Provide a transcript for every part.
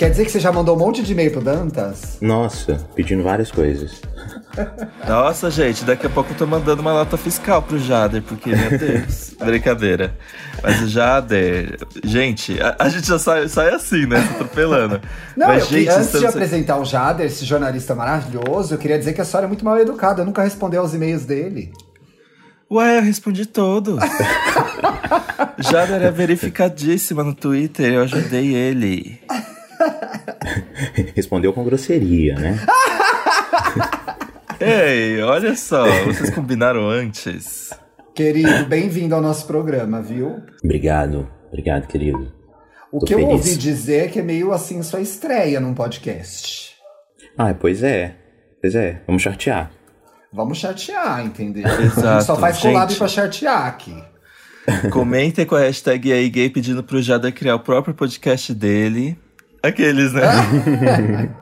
Quer dizer que você já mandou um monte de e-mail pro Dantas? Nossa, pedindo várias coisas. Nossa, gente, daqui a pouco eu tô mandando uma nota fiscal pro Jader, porque, meu Deus, brincadeira. Mas o Jader, gente, a, a gente já sai, sai assim, né? Se atropelando. Não, Mas, eu, gente, antes de estamos- apresentar o Jader, esse jornalista maravilhoso, eu queria dizer que a senhora é muito mal educada, nunca respondeu aos e-mails dele. Ué, eu respondi todos. Jader é verificadíssima no Twitter, eu ajudei ele. Respondeu com grosseria, né? Ei, olha só, vocês combinaram antes. Querido, bem-vindo ao nosso programa, viu? Obrigado, obrigado, querido. O Tô que eu feliz. ouvi dizer é que é meio assim sua estreia num podcast. Ah, pois é. Pois é, vamos chartear. Vamos chatear, entendeu? Exato, A gente só faz collab gente. pra chatear aqui. Comentem com a hashtag aí gay pedindo pro Jader criar o próprio podcast dele. Aqueles, né?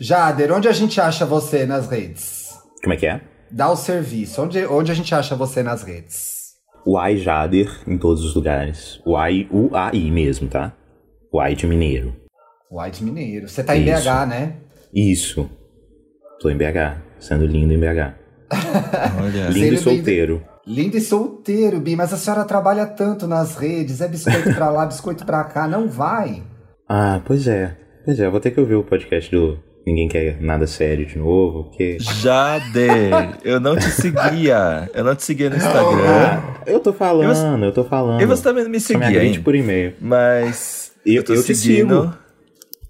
Jader, onde a gente acha você nas redes? Como é que é? Dá o serviço. Onde, onde a gente acha você nas redes? Uai Jader em todos os lugares. Uai, U-A-I mesmo, tá? Uai de Mineiro. White Mineiro. Você tá em Isso. BH, né? Isso. Tô em BH, sendo lindo em BH. Olha. Lindo e solteiro. Lindo e solteiro, Bi, mas a senhora trabalha tanto nas redes, é biscoito pra lá, biscoito pra cá, não vai. Ah, pois é. Pois é, eu vou ter que ouvir o podcast do Ninguém Quer Nada Sério de novo, porque... Jader, eu não te seguia. Eu não te seguia no Instagram. Ah, eu tô falando, eu tô falando. E você também não me seguia, hein? por e-mail. Mas. Eu- tô eu seguindo.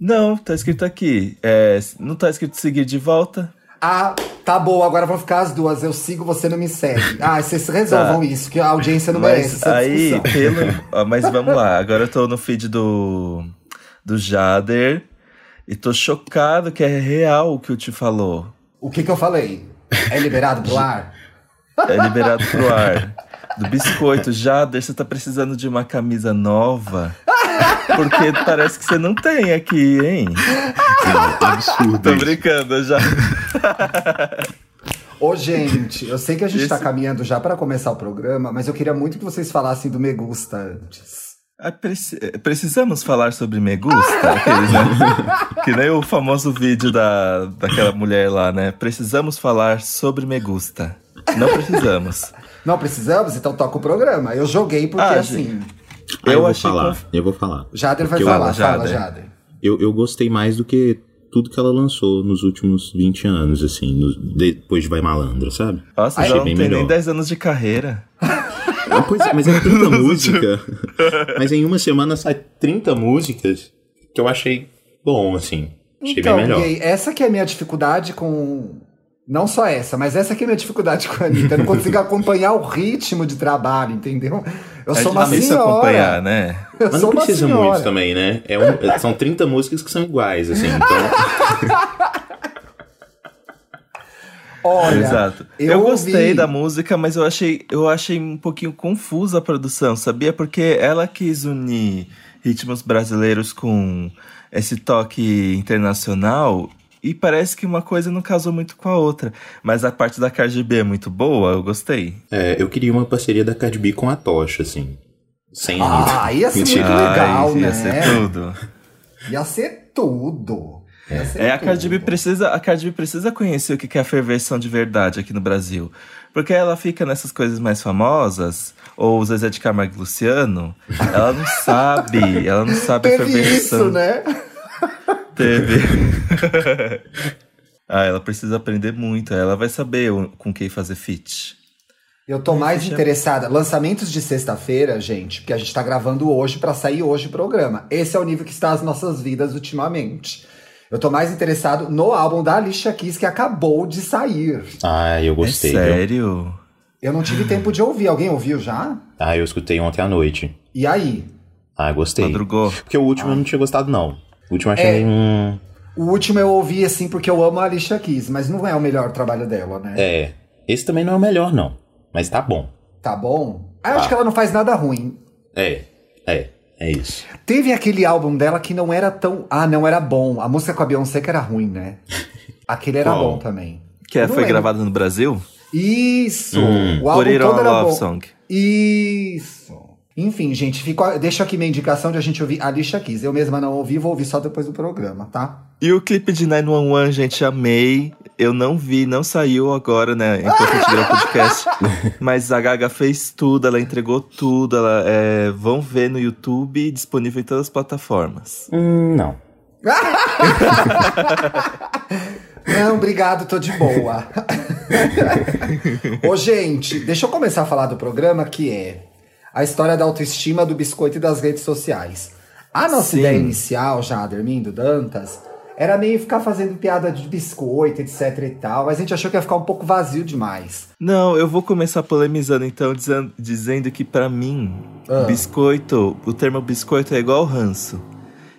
Não, tá escrito aqui. É, não tá escrito seguir de volta. Ah, tá bom, agora vão ficar as duas. Eu sigo, você não me segue. Ah, vocês resolvam isso, que a audiência não merece Tá. Mas essa aí, discussão. pelo. ó, mas vamos lá. Agora eu tô no feed do. Do Jader. E tô chocado que é real o que eu te falou. O que que eu falei? É liberado pro ar? É liberado pro ar. Do biscoito. Jader, você tá precisando de uma camisa nova? Porque parece que você não tem aqui, hein? Absurdo. Tô brincando, já. Ô, gente, eu sei que a gente tá Esse- caminhando já para começar o programa, mas eu queria muito que vocês falassem do Me Gusta antes. Ah, preci- precisamos falar sobre Me Gusta? Aqueles, né? que nem o famoso vídeo da, daquela mulher lá, né? Precisamos falar sobre Me Gusta. Não precisamos. Não precisamos? Então toca o programa. Eu joguei porque, Ah, assim, Ah, eu, Eu vou falar, conf- eu vou falar. Jader vai Porque eu- falar. Fala, Jader. Jader. Eu, eu gostei mais do que tudo que ela lançou nos últimos 20 anos, assim, no- depois de Vai Malandra, sabe? Nossa, Achei já não bem tem nem melhor. 10 anos de carreira. Pois é, mas é tanta música. Mas em uma semana sai 30 músicas que eu achei bom, assim. Achei Então, bem melhor. gay, essa que é a minha dificuldade com. Não só essa, mas essa que é a minha dificuldade com a Anitta. Eu não consigo acompanhar o ritmo de trabalho, entendeu? Eu sou uma é senhora. acompanhar, né? Eu Mas não precisa senhora. muito também, né? É um- são 30 músicas que são iguais, assim. Então, Olha, Exato. eu Eu, gostei ouvi- da música, mas eu achei, eu achei um pouquinho confusa a produção, sabia? Porque ela quis unir ritmos brasileiros com esse toque internacional e parece que uma coisa não casou muito com a outra. Mas a parte da Cardi B é muito boa, eu gostei. é, eu queria uma parceria da Cardi B com a Tocha, assim. Sem Ah, ia ser Mentira. muito legal, Ai, ia né? ser tudo. Ia ser tudo. Ia ser É, a Cardi precisa, a Cardi B precisa conhecer o que é a ferversão de verdade aqui no Brasil. Porque ela fica nessas coisas mais famosas, ou o Zezé de Camargo e Luciano, ela não sabe, ela não sabe a Teve ferversão. isso, né? Teve. ah, ela precisa aprender muito, ela vai saber o- com quem fazer feat. Eu tô mais Deixa- interessada. Lançamentos de sexta-feira, gente, porque a gente tá gravando hoje pra sair hoje o programa. Esse é o nível que está as nossas vidas ultimamente. Eu tô mais interessado no álbum da Alicia Keys que acabou de sair. Ah, eu gostei. é viu? sério? Eu não tive tempo de ouvir. Alguém ouviu já? Ah, eu escutei ontem à noite. E aí? Ah, gostei. Madrugou? Porque o último eu não tinha gostado, não. O último eu achei É. um. O último eu ouvi assim porque eu amo a Alicia Keys, mas não é o melhor trabalho dela, né? É. Esse também não é o melhor, não. Mas tá bom. Tá bom? Ah, Eu acho que ela não faz nada ruim. É. É. É isso. Teve aquele álbum dela que não era tão. Ah, não era bom. A música com a Beyoncé que era ruim, né? Aquele era Qual? bom também. Que é, não foi lembro. gravada no Brasil? Isso! Hum. O álbum Put It On todo era Love bom. Song. Isso! Enfim, gente, fico, deixa aqui minha indicação de a gente ouvir Alicia Keys. Eu mesma não ouvi, vou ouvir só depois do programa, tá? E o clipe de 911, gente, amei. Eu não vi, não saiu agora, né? Enquanto a gente grava o podcast. Mas a Gaga fez tudo, ela entregou tudo. Ela, é, vão ver no YouTube, disponível em todas as plataformas. Hum, não. Não, obrigado, tô de boa. Ô, gente, deixa eu começar a falar do programa que é a história da autoestima do biscoito e das redes sociais. A nossa Sim. ideia inicial, já, Dermindo Dantas, era meio ficar fazendo piada de biscoito, etc e tal, mas a gente achou que ia ficar um pouco vazio demais. Não, eu vou começar polemizando então, dizendo, dizendo que pra mim, Ah. biscoito, o termo biscoito é igual ranço.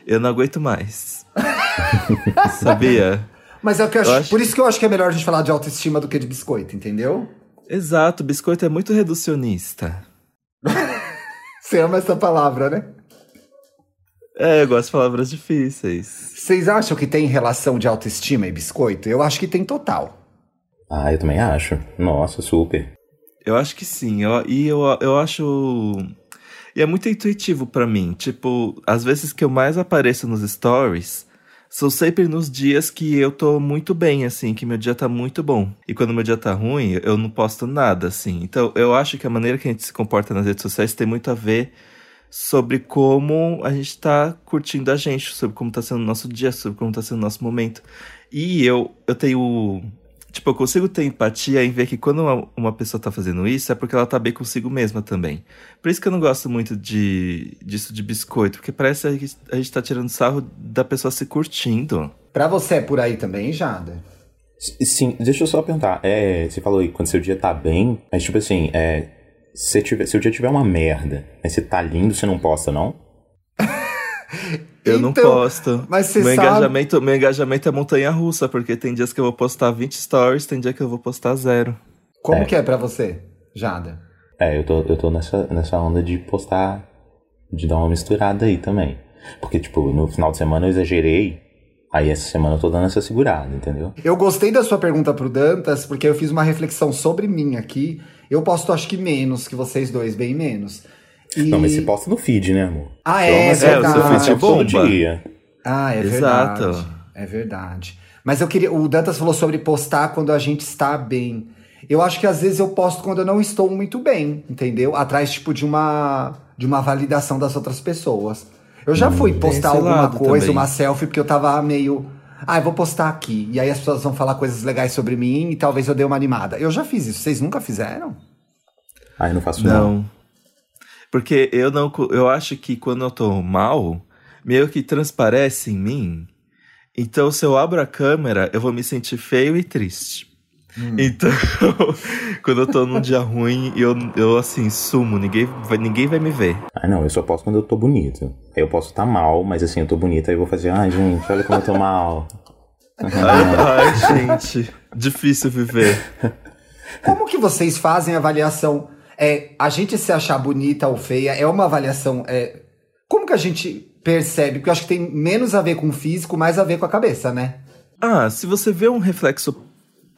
Eu não aguento mais. Sabia? Mas é o que eu acho, Eu acho- por isso que eu acho que é melhor a gente falar de autoestima do que de biscoito, entendeu? Exato, biscoito é muito reducionista. Você ama essa palavra, né? É, eu gosto de palavras difíceis. Vocês acham que tem relação de autoestima e biscoito? Eu acho que tem total. Ah, eu também acho. Nossa, super. Eu acho que sim. Eu, e eu, eu acho. E é muito intuitivo pra mim. Tipo, às vezes que eu mais apareço nos stories são sempre nos dias que eu tô muito bem, assim, que meu dia tá muito bom. E quando meu dia tá ruim, eu não posto nada, assim. Então, eu acho que a maneira que a gente se comporta nas redes sociais tem muito a ver sobre como a gente tá curtindo a gente, sobre como tá sendo o nosso dia, sobre como tá sendo o nosso momento. E eu, eu tenho. Tipo, eu consigo ter empatia em ver que quando uma, uma pessoa tá fazendo isso é porque ela tá bem consigo mesma também. Por isso que eu não gosto muito de, disso de biscoito, porque parece que a gente tá tirando sarro da pessoa se curtindo. Pra você é por aí também, Jada? Sim, deixa eu só perguntar. É, você falou aí, quando seu dia tá bem, mas tipo assim, é. Se, tiver, se o dia tiver uma merda, mas você tá lindo, você não posta, não? Eu não Então, posto. mas você meu sabe- engajamento, meu engajamento é montanha russa, porque tem dias que eu vou postar 20 stories, tem dia que eu vou postar zero. Como É. que é pra você, Jada? É, eu tô, eu tô nessa, nessa onda de postar, de dar uma misturada aí também. Porque, tipo, no final de semana eu exagerei, aí essa semana eu tô dando essa segurada, entendeu? Eu gostei da sua pergunta pro Dantas, porque eu fiz uma reflexão sobre mim aqui. Eu posto, acho que menos que vocês dois, bem menos. E... Não, mas você posta no feed, né, amor? Ah, Eu é, essa é, o seu feed todo bomba. dia. Ah, é Exato. verdade. É verdade. Mas eu queria. O Dantas falou sobre postar quando a gente está bem. Eu acho que às vezes eu posto quando eu não estou muito bem, entendeu? Atrás, tipo, de uma, de uma validação das outras pessoas. Eu já fui postar alguma coisa, também. uma selfie, porque eu tava meio. Ah, eu vou postar aqui. E aí as pessoas vão falar coisas legais sobre mim e talvez eu dê uma animada. Eu já fiz isso. Vocês nunca fizeram? Ah, eu não faço não. Não. Porque eu não. Eu acho que quando eu tô mal, meio que transparece em mim. Então, se eu abro a câmera, eu vou me sentir feio e triste. Então, quando eu tô num dia ruim, eu, eu assim, sumo, ninguém vai, ninguém vai me ver. Ah, não, eu só posto quando eu tô bonito. Aí eu posso estar mal, mas assim, eu tô bonito, aí eu vou fazer, ai, gente, olha como eu tô mal. Ai, gente, difícil viver. Como que vocês fazem a avaliação? É, a gente se achar bonita ou feia é uma avaliação. É, como que a gente percebe? Porque eu acho que tem menos a ver com o físico, mais a ver com a cabeça, né? Ah, se você vê um reflexo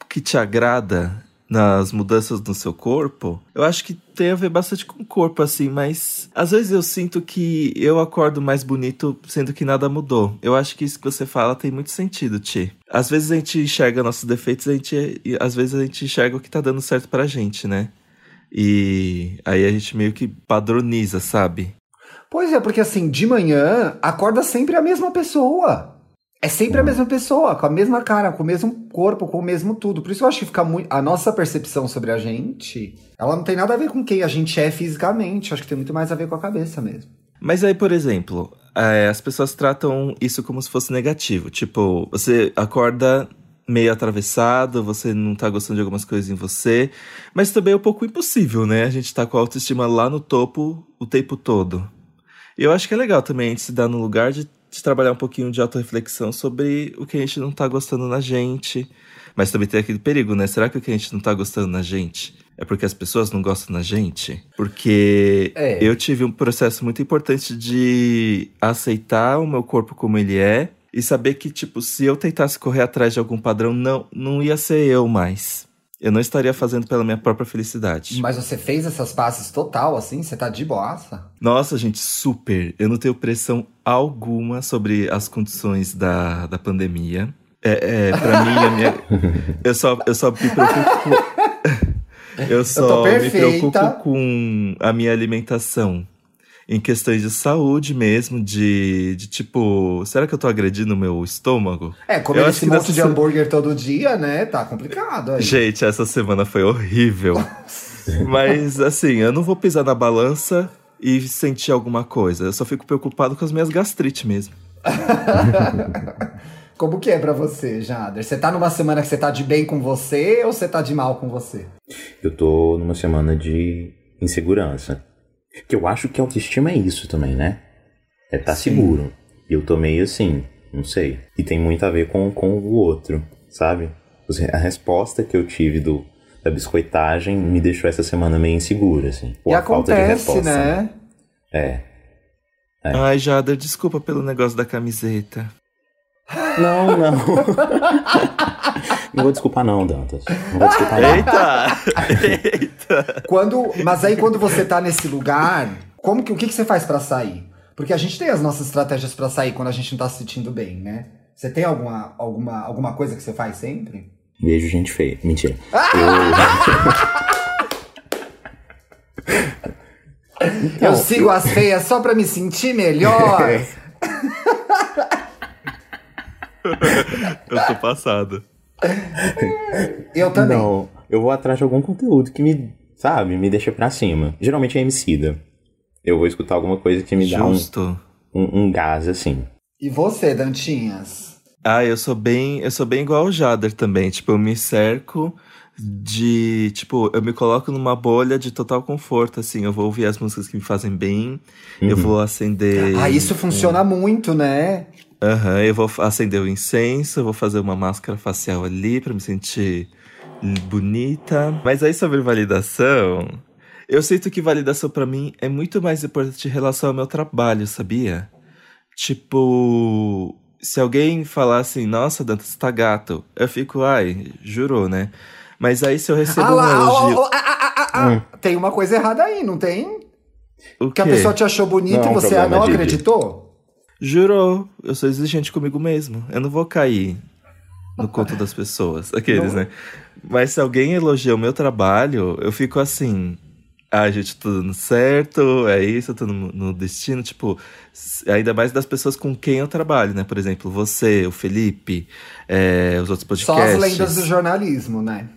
que te agrada nas mudanças no seu corpo, eu acho que tem a ver bastante com o corpo, assim, mas às vezes eu sinto que eu acordo mais bonito sendo que nada mudou. Eu acho que isso que você fala tem muito sentido, Ti. Às vezes a gente enxerga nossos defeitos, a gente, e às vezes a gente enxerga o que tá dando certo pra gente, né? E aí a gente meio que padroniza, sabe? Pois é, porque assim, de manhã, acorda sempre a mesma pessoa. É sempre a mesma pessoa, com a mesma cara, com o mesmo corpo, com o mesmo tudo. Por isso eu acho que fica muito. A nossa percepção sobre a gente, ela não tem nada a ver com quem a gente é fisicamente. Acho que tem muito mais a ver com a cabeça mesmo. Mas aí, por exemplo, é, as pessoas tratam isso como se fosse negativo. Tipo, você acorda meio atravessado, você não tá gostando de algumas coisas em você. Mas também é um pouco impossível, né? A gente tá com a autoestima lá no topo o tempo todo. E eu acho que é legal também a gente se dar no lugar de, de trabalhar um pouquinho de autorreflexão sobre o que a gente não tá gostando na gente. Mas também tem aquele perigo, né? Será que o que a gente não tá gostando na gente é porque as pessoas não gostam da gente? Porque É. eu tive um processo muito importante de aceitar o meu corpo como ele é e saber que, tipo, se eu tentasse correr atrás de algum padrão, não, não ia ser eu mais. Eu não estaria fazendo pela minha própria felicidade. Mas você fez essas passes total, assim? Você tá de boaça? Nossa, gente, super. Eu não tenho pressão alguma sobre as condições da, da pandemia. É, é pra mim, a minha. Eu só, eu só me preocupo. Eu só Eu me preocupo com a minha alimentação. Em questões de saúde mesmo, de, de tipo, será que eu tô agredindo o meu estômago? É, comer Eu acho esse que monte nessa de se- hambúrguer todo dia, né? Tá complicado aí. Gente, essa semana foi horrível. Mas assim, eu não vou pisar na balança e sentir alguma coisa. Eu só fico preocupado com as minhas gastrites mesmo. Como que é pra você, Jader? Você tá numa semana que você tá de bem com você ou você tá de mal com você? Eu tô numa semana de insegurança. Que eu acho que autoestima é isso também, né? É estar seguro. E eu tô meio assim, não sei. E tem muito a ver com, com o outro, sabe? A resposta que eu tive do, da biscoitagem me deixou essa semana meio insegura, assim. Ou e a falta de acontece, resposta. né? É. Ai, Jader, desculpa pelo negócio da camiseta. Não, não. não vou desculpar não, Dantas. Não vou desculpar não. Eita! Quando, mas aí quando você tá nesse lugar, como que, o que, que você faz pra sair? Porque a gente tem as nossas estratégias pra sair quando a gente não tá se sentindo bem, né? Você tem alguma, alguma, alguma coisa que você faz sempre? Beijo, gente feia. Mentira. Eu... eu sigo as feias só pra me sentir melhor. Eu tô passada. Eu também. Não, eu vou atrás de algum conteúdo que me, sabe, me deixa pra cima. Geralmente é emicida. Eu vou escutar alguma coisa que me dá um, Justo. um, um gás, assim. E você, Dantinhas? Ah, eu sou bem, eu sou bem igual o Jader também. Tipo, eu me cerco de, tipo, eu me coloco numa bolha de total conforto, assim. Eu vou ouvir as músicas que me fazem bem. Eu Uhum. vou acender. Ah, isso funciona muito, né? Aham, eu vou acender o incenso, eu vou fazer uma máscara facial ali pra me sentir bonita. Mas aí sobre validação, eu sinto que validação pra mim é muito mais importante em relação ao meu trabalho, sabia? Tipo, se alguém falar assim, nossa, Dantas, você tá gato, eu fico, ai, jurou, né? Mas aí se eu recebo Ah um lá, elogio. ó, ah, ah, ah, ah. Hum. Tem uma coisa errada aí, não tem? o Que a pessoa te achou bonita é e você problema não acreditou? Jurou, eu sou exigente comigo mesmo. Eu não vou cair no conto das pessoas, aqueles, Não. né? Mas se alguém elogia o meu trabalho, eu fico assim. Ah, gente, tudo dando certo, é isso, tudo no, no destino. Tipo, ainda mais das pessoas com quem eu trabalho, né? Por exemplo, você, o Felipe, é, os outros Só podcasts. as lendas do jornalismo, né?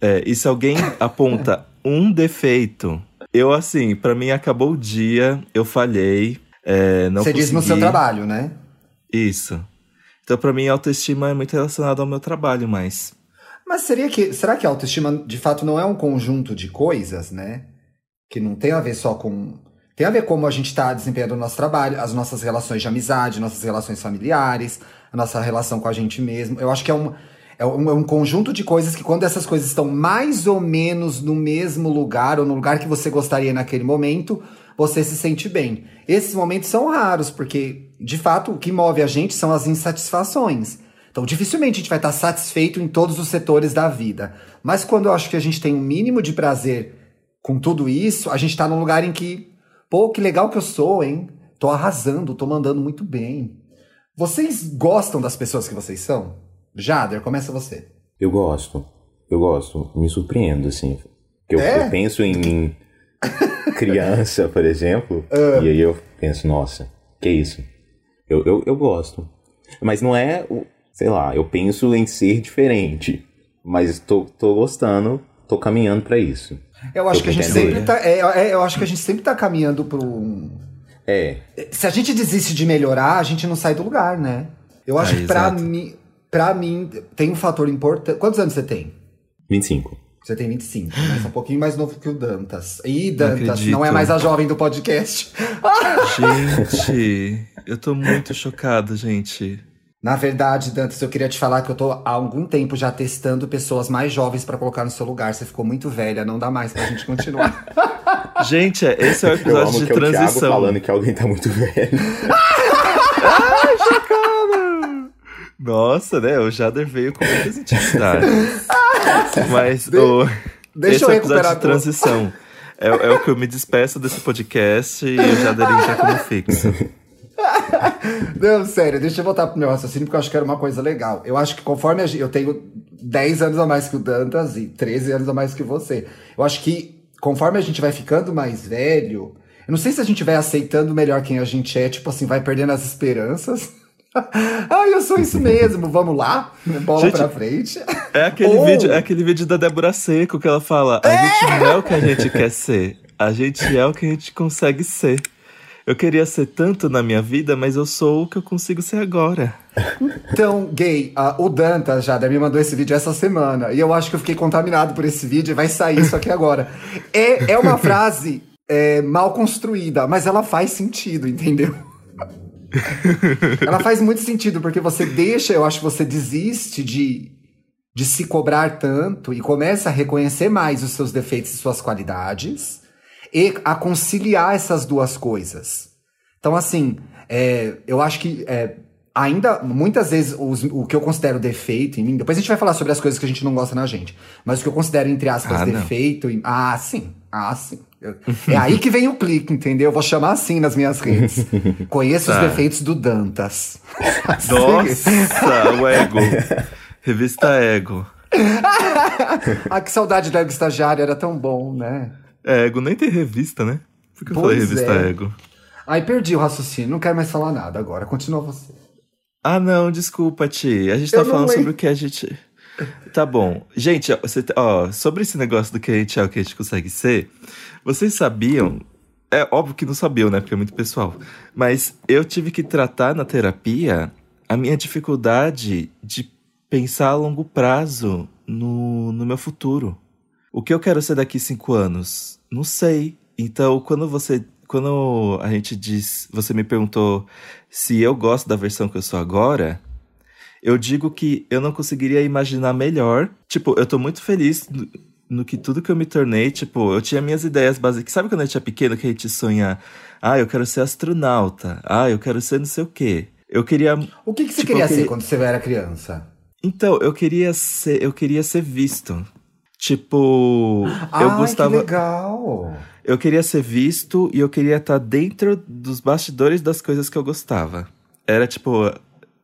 É, e se alguém aponta um defeito, eu assim, pra mim acabou o dia, eu falhei, é, não você diz no seu consegui. trabalho, né? Isso. Então, pra mim, autoestima é muito relacionada ao meu trabalho, mas. Mas seria que, será que a autoestima de fato não é um conjunto de coisas, né? Que não tem a ver só com. Tem a ver como a gente está desempenhando o nosso trabalho, as nossas relações de amizade, nossas relações familiares, a nossa relação com a gente mesmo. Eu acho que é um, é um, é um conjunto de coisas que, quando essas coisas estão mais ou menos no mesmo lugar, ou no lugar que você gostaria naquele momento, você se sente bem. Esses momentos são raros, porque, de fato, o que move a gente são as insatisfações. Então, dificilmente a gente vai estar satisfeito em todos os setores da vida. Mas quando eu acho que a gente tem um mínimo de prazer com tudo isso, a gente tá num lugar em que, pô, que legal que eu sou, hein? Tô arrasando, tô mandando muito bem. Vocês gostam das pessoas que vocês são? Jader, começa você. Eu gosto. Eu gosto. Me surpreendo, assim. Que eu, É? eu penso em criança, por exemplo, Ah. e aí eu penso, nossa, que isso? Eu, eu, eu gosto. Mas não é, o- sei lá, eu penso em ser diferente. Mas tô, tô gostando, tô caminhando pra isso. Eu acho Tô que a gente sempre tá. é, é, eu acho que a gente sempre tá caminhando pro. um- É, Se a gente desiste de melhorar, a gente não sai do lugar, né? Eu acho Ah, que pra exato. mim, pra mim, tem um fator importante. Quantos anos você tem? 25. Você tem 25, né? Você é um pouquinho mais novo que o Dantas. Ih, Dantas, acredito. não é mais a jovem do podcast. Gente, eu tô muito chocado, gente. Na verdade, Dantas, eu queria te falar que eu tô há algum tempo já testando pessoas mais jovens pra colocar no seu lugar. Você ficou muito velha, não dá mais pra gente continuar. Gente, esse é o Eu episódio amo de que é o Thiago transição. falando que alguém tá muito velho. Nossa, né? O Jader veio com muitas intimidades. Mas o, Deixa esse eu recuperar de transição. É, é o que eu me despeço desse podcast e eu já darei já como fixo. Não, sério, deixa eu voltar pro meu raciocínio, porque eu acho que era uma coisa legal. Eu acho que conforme a gente, eu tenho 10 anos a mais que o Dantas e 13 anos a mais que você. Eu acho que conforme a gente vai ficando mais velho, eu não sei se a gente vai aceitando melhor quem a gente é, tipo assim, vai perdendo as esperanças. ah, eu sou isso mesmo, vamos lá, bola Gente, pra frente. É aquele, Ou- vídeo, é aquele vídeo da Débora Seco que ela fala: A gente não é o que a gente quer ser, a gente é o que a gente consegue ser. Eu queria ser tanto na minha vida, mas eu sou o que eu consigo ser agora. Então, gay, ah, o Dantas já me mandou esse vídeo essa semana. E eu acho que eu fiquei contaminado por esse vídeo e vai sair isso aqui agora. É, é uma frase é, mal construída, mas ela faz sentido, entendeu? ela faz muito sentido, porque você deixa, eu acho que você desiste de, de se cobrar tanto e começa a reconhecer mais os seus defeitos e suas qualidades e a conciliar essas duas coisas. Então, assim, é, eu acho que é, ainda, muitas vezes, os- o que eu considero defeito em mim, depois a gente vai falar sobre as coisas que a gente não gosta na gente, mas o que eu considero, entre aspas, Ah, defeito. em- ah, sim. Ah, sim. É aí que vem o clique, entendeu? Eu vou chamar assim nas minhas redes. Conheço os Tá. defeitos do Dantas. Nossa, o ego. Revista Ego. ah, que saudade do Ego Estagiário, era tão bom, né? É, Ego nem tem revista, né? Por que eu Pois falei revista é. Ego? Ai, perdi o raciocínio, não quero mais falar nada agora. Continua você. Ah, não, desculpa, Ti. A gente Eu tá falando lembro. sobre o que a gente. Tá bom. Gente, você, ó, sobre esse negócio do que a gente é o que a gente consegue ser, vocês sabiam. É óbvio que não sabiam, né? Porque é muito pessoal. Mas eu tive que tratar na terapia a minha dificuldade de pensar a longo prazo no, no meu futuro. O que eu quero ser daqui cinco anos? Não sei. Então, quando você. Quando a gente diz. Você me perguntou se eu gosto da versão que eu sou agora. Eu digo que eu não conseguiria imaginar melhor. Tipo, eu tô muito feliz no, no que tudo que eu me tornei. Tipo, eu tinha minhas ideias básicas. Sabe quando a gente é pequeno que a gente sonha? Ah, eu quero ser astronauta. Ah, eu quero ser não sei o quê. Eu queria O que, que você Tipo, queria eu queria- ser quando você era criança? então, eu queria ser, eu queria ser visto. Tipo, eu Ai, gostava, que legal! eu queria ser visto e eu queria estar dentro dos bastidores das coisas que eu gostava. Era tipo,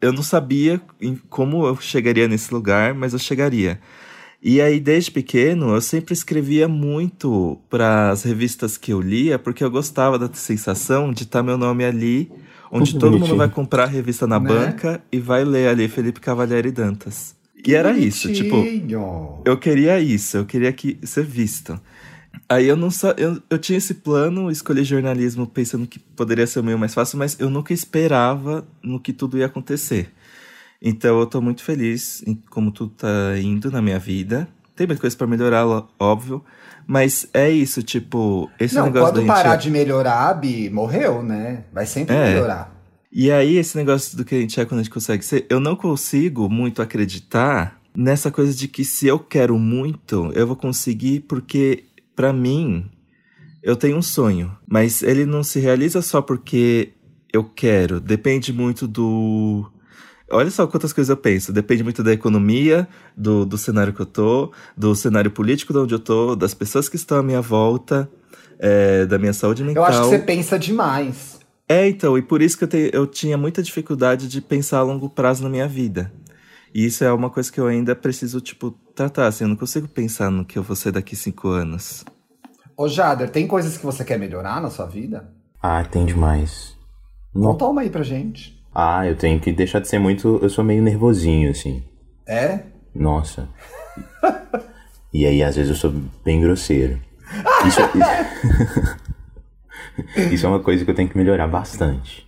eu não sabia em como eu chegaria nesse lugar, mas eu chegaria. E aí, desde pequeno, eu sempre escrevia muito para as revistas que eu lia, porque eu gostava da sensação de estar meu nome ali, onde Que todo mundo bonitinho. vai comprar a revista na Né? banca e vai ler ali Felipe Cavalieri Dantas. E era isso, tipo, Bonitinho. eu queria isso, eu queria que ser visto. Aí eu não sa... eu, eu tinha esse plano, escolhi jornalismo pensando que poderia ser o meio mais fácil, mas eu nunca esperava no que tudo ia acontecer. Então eu tô muito feliz em como tudo tá indo na minha vida. Tem muita coisa pra melhorar, óbvio, mas é isso, tipo, esse Não, negócio da quando gente parar de melhorar, Bi, morreu, né? Vai sempre É. melhorar. E aí, esse negócio do que a gente é quando a gente consegue ser, eu não consigo muito acreditar nessa coisa de que se eu quero muito, eu vou conseguir, porque, pra mim, eu tenho um sonho. Mas ele não se realiza só porque eu quero. Depende muito do. Olha só quantas coisas eu penso. Depende muito da economia, do, do cenário que eu tô, do cenário político de onde eu tô, das pessoas que estão à minha volta, é, da minha saúde mental. Eu acho que você pensa demais. É, então, e por isso que eu, te- eu tinha muita dificuldade de pensar a longo prazo na minha vida. E isso é uma coisa que eu ainda preciso, tipo, tratar, assim, eu não consigo pensar no que eu vou ser daqui cinco anos. Ô, Jader, tem coisas que você quer melhorar na sua vida? Ah, tem demais. Não. Conta uma aí pra gente. Ah, eu tenho que deixar de ser muito. Eu sou meio nervosinho, assim. É? Nossa. E aí, às vezes, eu sou bem grosseiro. Isso, isso é uma coisa que eu tenho que melhorar bastante.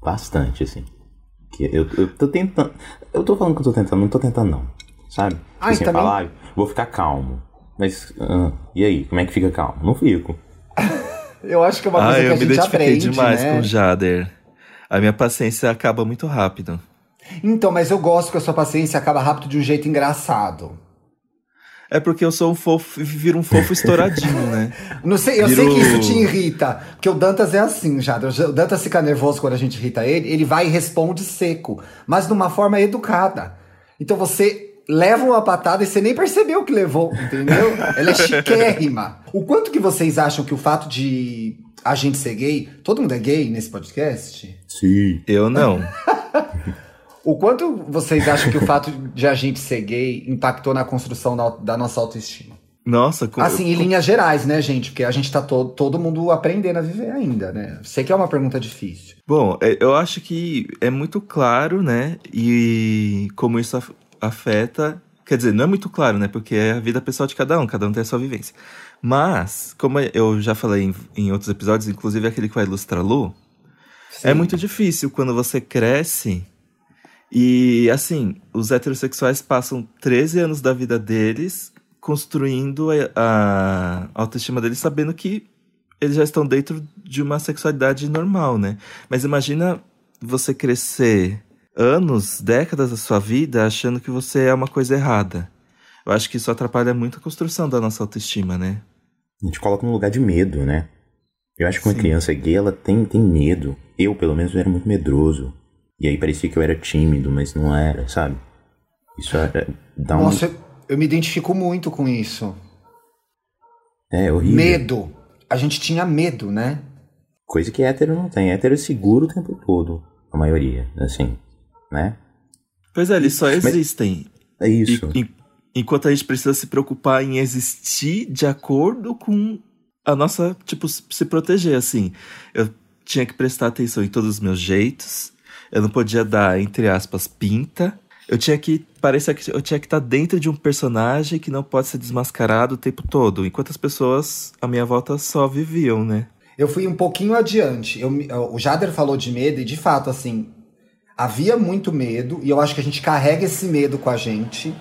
Bastante, assim. Que eu, eu tô tentando. Eu tô falando que eu tô tentando, não tô tentando, não. Sabe? Ah, assim, também- falar, "Ah, vou ficar calmo. Mas, ah, e aí, como é que fica calmo? Não fico. Eu acho que é uma coisa ah, que eu a me gente identifiquei aprende, demais né? com o Jader. A minha paciência acaba muito rápido. Então, mas eu gosto que a sua paciência acaba rápido de um jeito engraçado. É porque eu sou um fofo e viro um fofo estouradinho, né? Não sei, eu Virou- sei que isso te irrita, porque o Dantas é assim, já. O Dantas fica nervoso quando a gente irrita ele, ele vai e responde seco, mas de uma forma educada. Então você leva uma patada e você nem percebeu que levou, entendeu? Ela é chiquérrima. O quanto que vocês acham que o fato de a gente ser gay. Todo mundo é gay nesse podcast? Sim. Eu não. o quanto vocês acham que o fato de a gente ser gay impactou na construção da, da nossa autoestima? Nossa, com, assim, em linhas gerais, né, gente? Porque a gente tá todo, todo mundo aprendendo a viver ainda, né? Sei que é uma pergunta difícil. Bom, é, eu acho que é muito claro, né? E como isso afeta. Quer dizer, não é muito claro, né? Porque é a vida pessoal de cada um, cada um tem a sua vivência. Mas, como eu já falei em, em outros episódios, inclusive aquele que vai ilustrar Lu, Sim. é muito difícil quando você cresce e, assim, os heterossexuais passam 13 anos da vida deles construindo a, autoestima deles sabendo que eles já estão dentro de uma sexualidade normal, né? Mas imagina você crescer anos, décadas da sua vida achando que você é uma coisa errada. Eu acho que isso atrapalha muito a construção da nossa autoestima, né? A gente coloca num lugar de medo, né? Eu acho que uma Sim. criança gay, ela tem, tem medo. Eu, pelo menos, eu era muito medroso. E aí parecia que eu era tímido, mas não era, sabe? Isso era. Dá um... Nossa, eu me identifico muito com isso. É, horrível. Medo. A gente tinha medo, né? Coisa que hétero não tem. Hétero é seguro o tempo todo. A maioria, assim, né? Pois é, eles só existem. Mas é isso. E, e, enquanto a gente precisa se preocupar em existir de acordo com a nossa, tipo, se proteger, assim. Eu tinha que prestar atenção em todos os meus jeitos. Eu não podia dar, entre aspas, pinta. Eu tinha que. Parecia que eu tinha que estar dentro de um personagem que não pode ser desmascarado o tempo todo. Enquanto as pessoas à minha volta só viviam, né? Eu fui um pouquinho adiante. Eu, o Jader falou de medo, e de fato, assim, havia muito medo, e eu acho que a gente carrega esse medo com a gente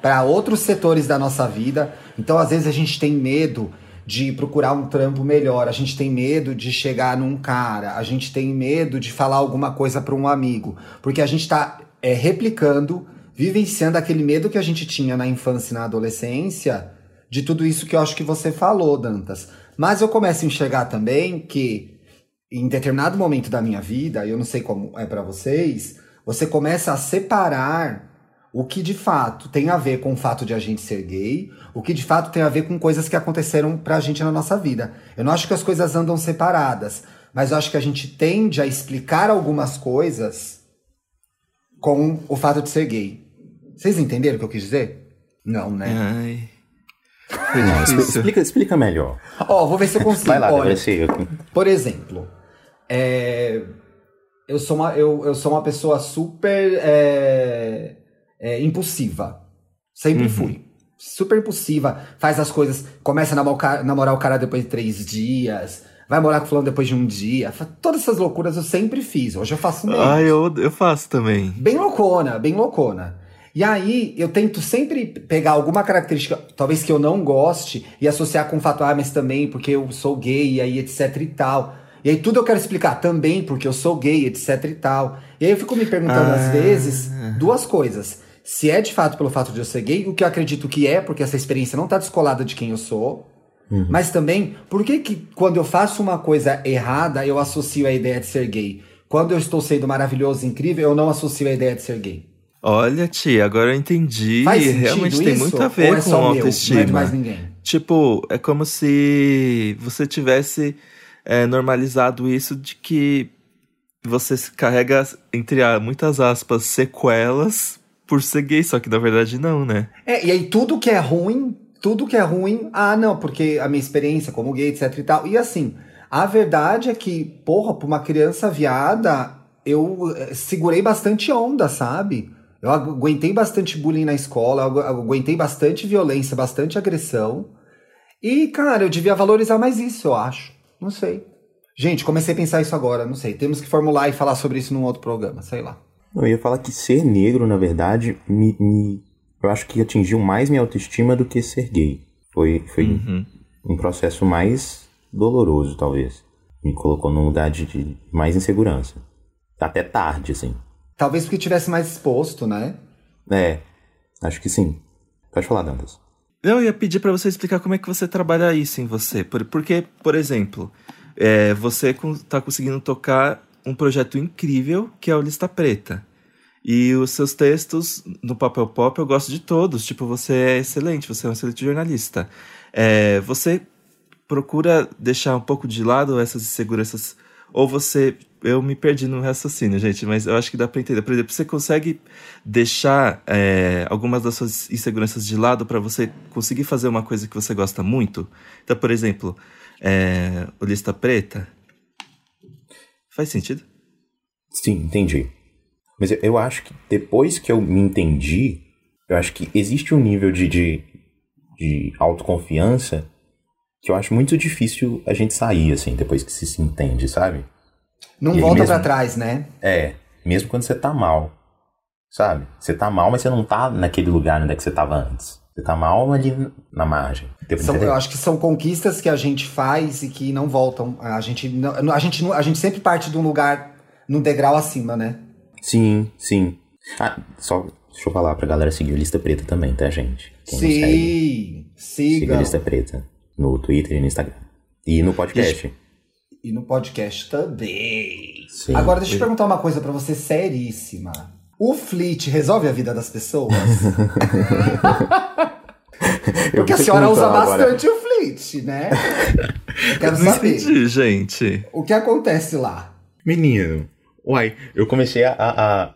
para outros setores da nossa vida. Então, às vezes, a gente tem medo de procurar um trampo melhor, a gente tem medo de chegar num cara, a gente tem medo de falar alguma coisa para um amigo, porque a gente está é, replicando, vivenciando aquele medo que a gente tinha na infância e na adolescência, de tudo isso que eu acho que você falou, Dantas. Mas eu começo a enxergar também que em determinado momento da minha vida, eu não sei como é para vocês, você começa a separar o que de fato tem a ver com o fato de a gente ser gay, o que de fato tem a ver com coisas que aconteceram pra gente na nossa vida. Eu não acho que as coisas andam separadas, mas eu acho que a gente tende a explicar algumas coisas com o fato de ser gay. Vocês entenderam o que eu quis dizer? Não, né? Ai. Não, explica, explica melhor. Ó, oh, vou ver se eu consigo. Vai lá, Olha. Por exemplo, é, eu, sou uma, eu, eu sou uma pessoa super é, é, impulsiva. Sempre uhum. fui. Super impulsiva. Faz as coisas. Começa a namorar, o cara depois de três dias. Vai morar com o fulano depois de um dia. Todas essas loucuras eu sempre fiz. Hoje eu faço menos. Ah, eu, eu faço também. Bem loucona, bem loucona. E aí, eu tento sempre pegar alguma característica, talvez que eu não goste, e associar com o fato, ah, mas também porque eu sou gay, e aí etc e tal. E aí tudo eu quero explicar também porque eu sou gay, etc e tal. E aí eu fico me perguntando ah. às vezes duas coisas se é de fato pelo fato de eu ser gay, o que eu acredito que é, porque essa experiência não está descolada de quem eu sou. Uhum. Mas também, por que, que quando eu faço uma coisa errada, eu associo a ideia de ser gay? Quando eu estou sendo maravilhoso, incrível, eu não associo a ideia de ser gay. Olha, tia, agora eu entendi. Faz Realmente isso? tem muito a ver é com autoestima. Meu, não é mais ninguém. Tipo, é como se você tivesse é, normalizado isso de que você carrega, entre muitas aspas, sequelas por ser gay, só que na verdade não, né? É, e aí tudo que é ruim, tudo que é ruim, ah, não, porque a minha experiência como gay, etc e tal. E assim, a verdade é que, porra, pra uma criança viada, eu eh, segurei bastante onda, sabe? Eu aguentei bastante bullying na escola, eu aguentei bastante violência, bastante agressão. E, cara, eu devia valorizar mais isso, eu acho. Não sei. Gente, comecei a pensar isso agora, não sei. Temos que formular e falar sobre isso num outro programa, sei lá. Eu ia falar que ser negro, na verdade, me, me eu acho que atingiu mais minha autoestima do que ser gay. Foi, foi uhum. um processo mais doloroso, talvez. Me colocou num lugar de, de mais insegurança. Até tarde, assim. Talvez porque tivesse mais exposto, né? É, acho que sim. Pode falar, Dantas. Eu ia pedir para você explicar como é que você trabalha isso em você. Porque, por exemplo, é, você tá conseguindo tocar um projeto incrível que é o Lista Preta. E os seus textos no Papel Pop eu gosto de todos. Tipo, você é excelente, você é um excelente jornalista. É, você procura deixar um pouco de lado essas inseguranças, ou você. Eu me perdi no raciocínio, gente, mas eu acho que dá pra entender. Por exemplo, você consegue deixar é, algumas das suas inseguranças de lado para você conseguir fazer uma coisa que você gosta muito? Então, por exemplo, é, o Lista Preta. Faz sentido? Sim, entendi. Mas eu, eu acho que depois que eu me entendi, eu acho que existe um nível de, de, de autoconfiança que eu acho muito difícil a gente sair, assim, depois que se, se entende, sabe? Não E volta mesmo- pra trás, né? É, mesmo quando você tá mal, sabe? Você tá mal, mas você não tá naquele lugar onde é que você tava antes. Você tá mal ali na margem. São- eu acho que são conquistas que a gente faz e que não voltam. A gente, a gente, a gente sempre parte de um lugar, num degrau acima, né? Sim, sim. Ah, só deixa eu falar pra galera seguir o Lista Preta também, tá, gente? Quem não segue, Sim, siga siga. Lista Preta no Twitter e no Instagram. E no podcast. E no podcast também. Sim. Agora, deixa eu perguntar uma coisa pra você seríssima. O Fleet resolve a vida das pessoas? Eu Porque a senhora usa agora. bastante o Fleet, né? Eu quero Não saber. entendi, gente. O que acontece lá? Menino, uai, eu comecei a, a- a-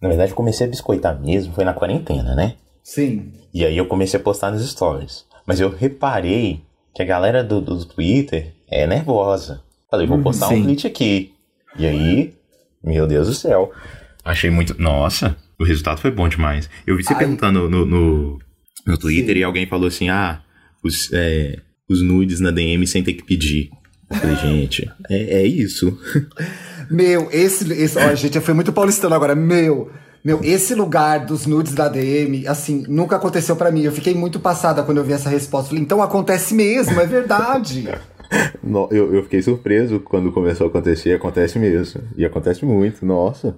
Na verdade, eu comecei a biscoitar mesmo, foi na quarentena, né? Sim. E aí eu comecei a postar nos stories. Mas eu reparei que a galera do, do Twitter é nervosa. Falei, vou postar sim. um tweet aqui. E aí, meu Deus do céu. Achei muito. Nossa, o resultado foi bom demais. Eu vi você Ai. perguntando no, no, no Twitter Sim. e alguém falou assim: ah, os, é, os nudes na DM sem ter que pedir. Eu falei, gente, é, é isso. Meu, esse. esse ó, gente, eu fui muito paulistano agora. Meu. Meu, esse lugar dos nudes da DM, assim, nunca aconteceu pra mim. Eu fiquei muito passada quando eu vi essa resposta. Falei, então acontece mesmo, é verdade. Eu, eu fiquei surpreso quando começou a acontecer, acontece mesmo. E acontece muito, nossa.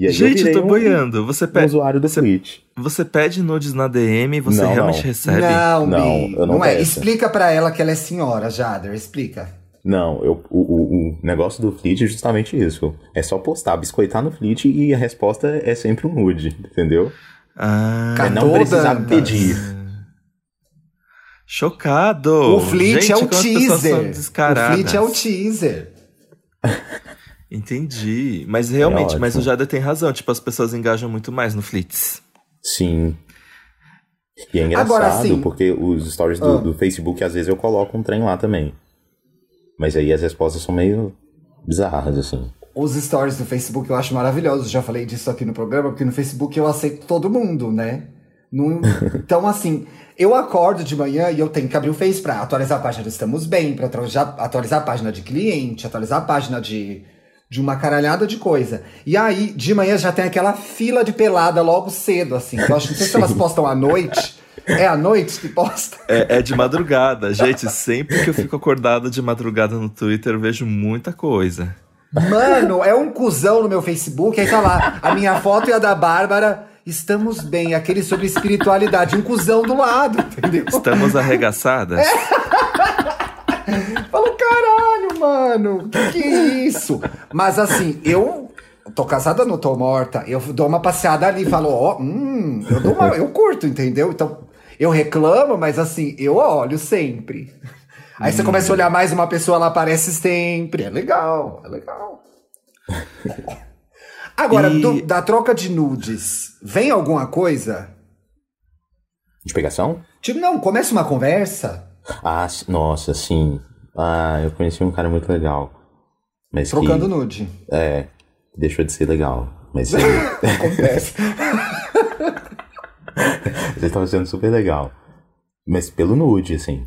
E aí Gente, eu virei tô um- boiando. Você, um pe usuário do você, Twitch. você pede nudes na DM e você Não, realmente não. recebe? Não, Não, eu não é. peço. Explica pra ela que ela é senhora, Jader, explica. Não, eu, o, o, o negócio do Fleet é justamente isso. É só postar, biscoitar no Fleet e a resposta é sempre um nude, entendeu? Ah, É não precisar pedir. chocado. O Fleet Gente, é o teaser. O. Fleet é o teaser. Entendi. Mas realmente, É mas o. Jada tem razão. Tipo, as pessoas engajam muito mais no Flits. Sim. E é engraçado Agora, sim. porque os stories do, Ah. do Facebook, às vezes eu coloco um trem lá também. Mas aí as respostas são meio bizarras, assim. Os stories do Facebook eu acho maravilhosos. Já falei disso aqui no programa, porque no Facebook eu aceito todo mundo, né? Não- Então, assim, eu acordo de manhã e eu tenho que abrir o Face pra atualizar a página do Estamos Bem, pra atualizar, atualizar a página de cliente, atualizar a página de, de uma caralhada de coisa. E aí, de manhã já tem aquela fila de pelada logo cedo, assim. Eu acho que não sei se elas postam à noite. É à noite que posta? É, é de madrugada. Gente, sempre que eu fico acordado de madrugada no Twitter, eu vejo muita coisa. Mano, é um cuzão no meu Facebook, aí tá lá, a minha foto e a da Bárbara, estamos bem, aquele sobre espiritualidade, um cuzão do lado, entendeu? Estamos arregaçadas? Falo, caralho, mano, que que é isso? Mas assim, eu tô casada, não tô morta, eu dou uma passeada ali, falo, ó, hum, eu, dou uma, eu curto, entendeu? Então, eu reclamo, mas assim, eu olho sempre. Aí você começa a olhar mais uma pessoa, ela aparece sempre. É legal, é legal. Agora, E- do- da troca de nudes, vem alguma coisa? De pegação? Tipo, não, começa uma conversa, Ah, nossa, sim. Ah, eu conheci um cara muito legal. Mas trocando que, nude. É, deixou de ser legal. Mas ele, Acontece. ele tava sendo super legal. Mas pelo nude, assim.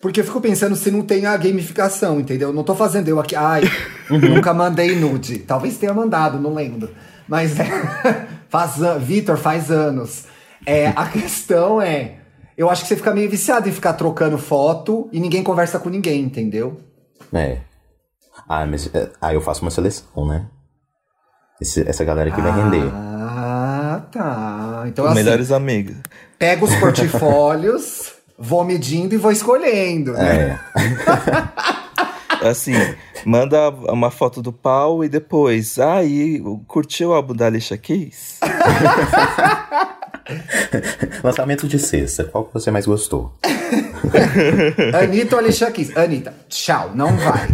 Porque eu fico pensando se não tem a gamificação, entendeu? Não tô fazendo eu aqui, ai, nunca mandei nude. Talvez tenha mandado, não lembro. Mas é, faz Vitor, faz anos. É, a questão é, eu acho que você fica meio viciado em ficar trocando foto e ninguém conversa com ninguém, entendeu? É. Ah, mas é, aí eu faço uma seleção, né? Esse- essa galera aqui vai render. Ah, tá. Então Os assim, melhores amigos. pego os portfólios, vou medindo e vou escolhendo, né? É. Assim, manda uma foto do pau e depois, ah, e curtiu o álbum da Alicia Keys? Lançamento de sexta, qual que você mais gostou? Anitta ou Alicia Keys? Anitta, tchau, não vai.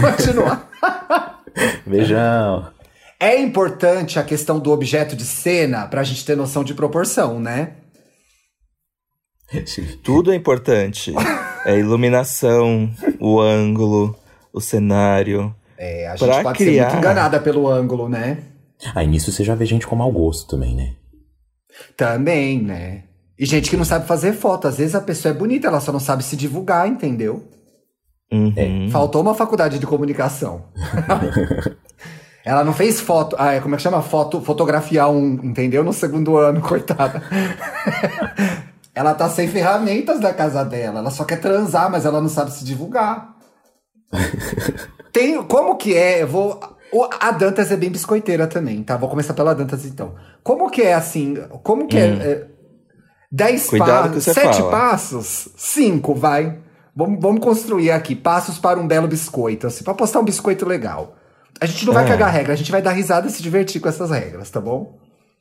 Continua. Beijão. É importante a questão do objeto de cena pra gente ter noção de proporção, né? Tudo é importante. É a iluminação, o ângulo, o cenário. É, a gente Pra pode ser criar- muito enganada pelo ângulo, né? Aí nisso você já vê gente com mau gosto também, né? Também, né? E gente que não sabe fazer foto. Às vezes a pessoa é bonita, ela só não sabe se divulgar, entendeu? Uhum. Faltou uma faculdade de comunicação. ela não fez foto. Ah, é, como é que chama? Foto, fotografia 1, entendeu? No segundo ano, coitada. ela tá sem ferramentas da casa dela. Ela só quer transar, mas ela não sabe se divulgar. Tem, como que é? Eu vou. O- A Dantas é bem biscoiteira também, tá? Vou começar pela Dantas então. Como que é assim? Como que é, é? Dez Cuidado com o passos, sete fala. passos, cinco, vai. Vamos, vamos construir aqui passos para um belo biscoito, assim, para postar um biscoito legal. A gente não vai É. cagar regra, a gente vai dar risada e se divertir com essas regras, tá bom?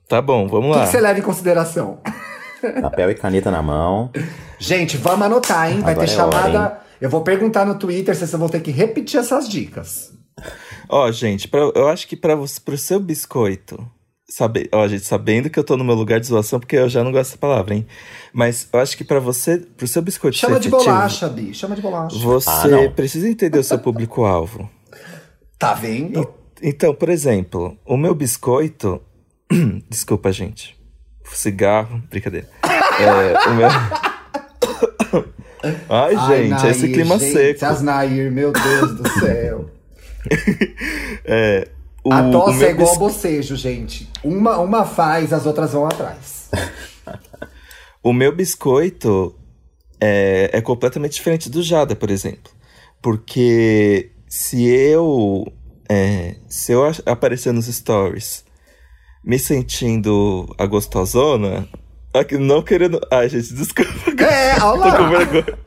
Tá bom, vamos O que, lá. que você leva em consideração? Papel e caneta na mão. Gente, vamos anotar, hein? Vai Agora ter é hora, chamada. eu vou perguntar no Twitter, vocês vão ter que repetir essas dicas. Ó, gente, pra- eu acho que para você, pro seu biscoito, sabe, ó, gente, sabendo que eu tô no meu lugar de zoação, porque eu já não gosto dessa palavra, hein? Mas eu acho que pra você, pro seu biscoito Chama ser de efetivo, bolacha, Bi. Chama de bolacha. Você Ah, precisa entender o seu público-alvo. Tá vendo? Então, por exemplo, o meu biscoito. Desculpa, gente. Cigarro, brincadeira. É, o meu. Ai, gente, Nair, esse clima gente, seco. As Nair, meu Deus do céu. É, o, a tosse é igual ao bis- bocejo, gente. Uma, uma faz, as outras vão atrás. O meu biscoito é, é completamente diferente do Jada, por exemplo. Porque se eu. é, se eu aparecer nos stories me sentindo a gostosona. aqui, Não querendo. Ai, gente, desculpa. É, olha Tô com vergonha.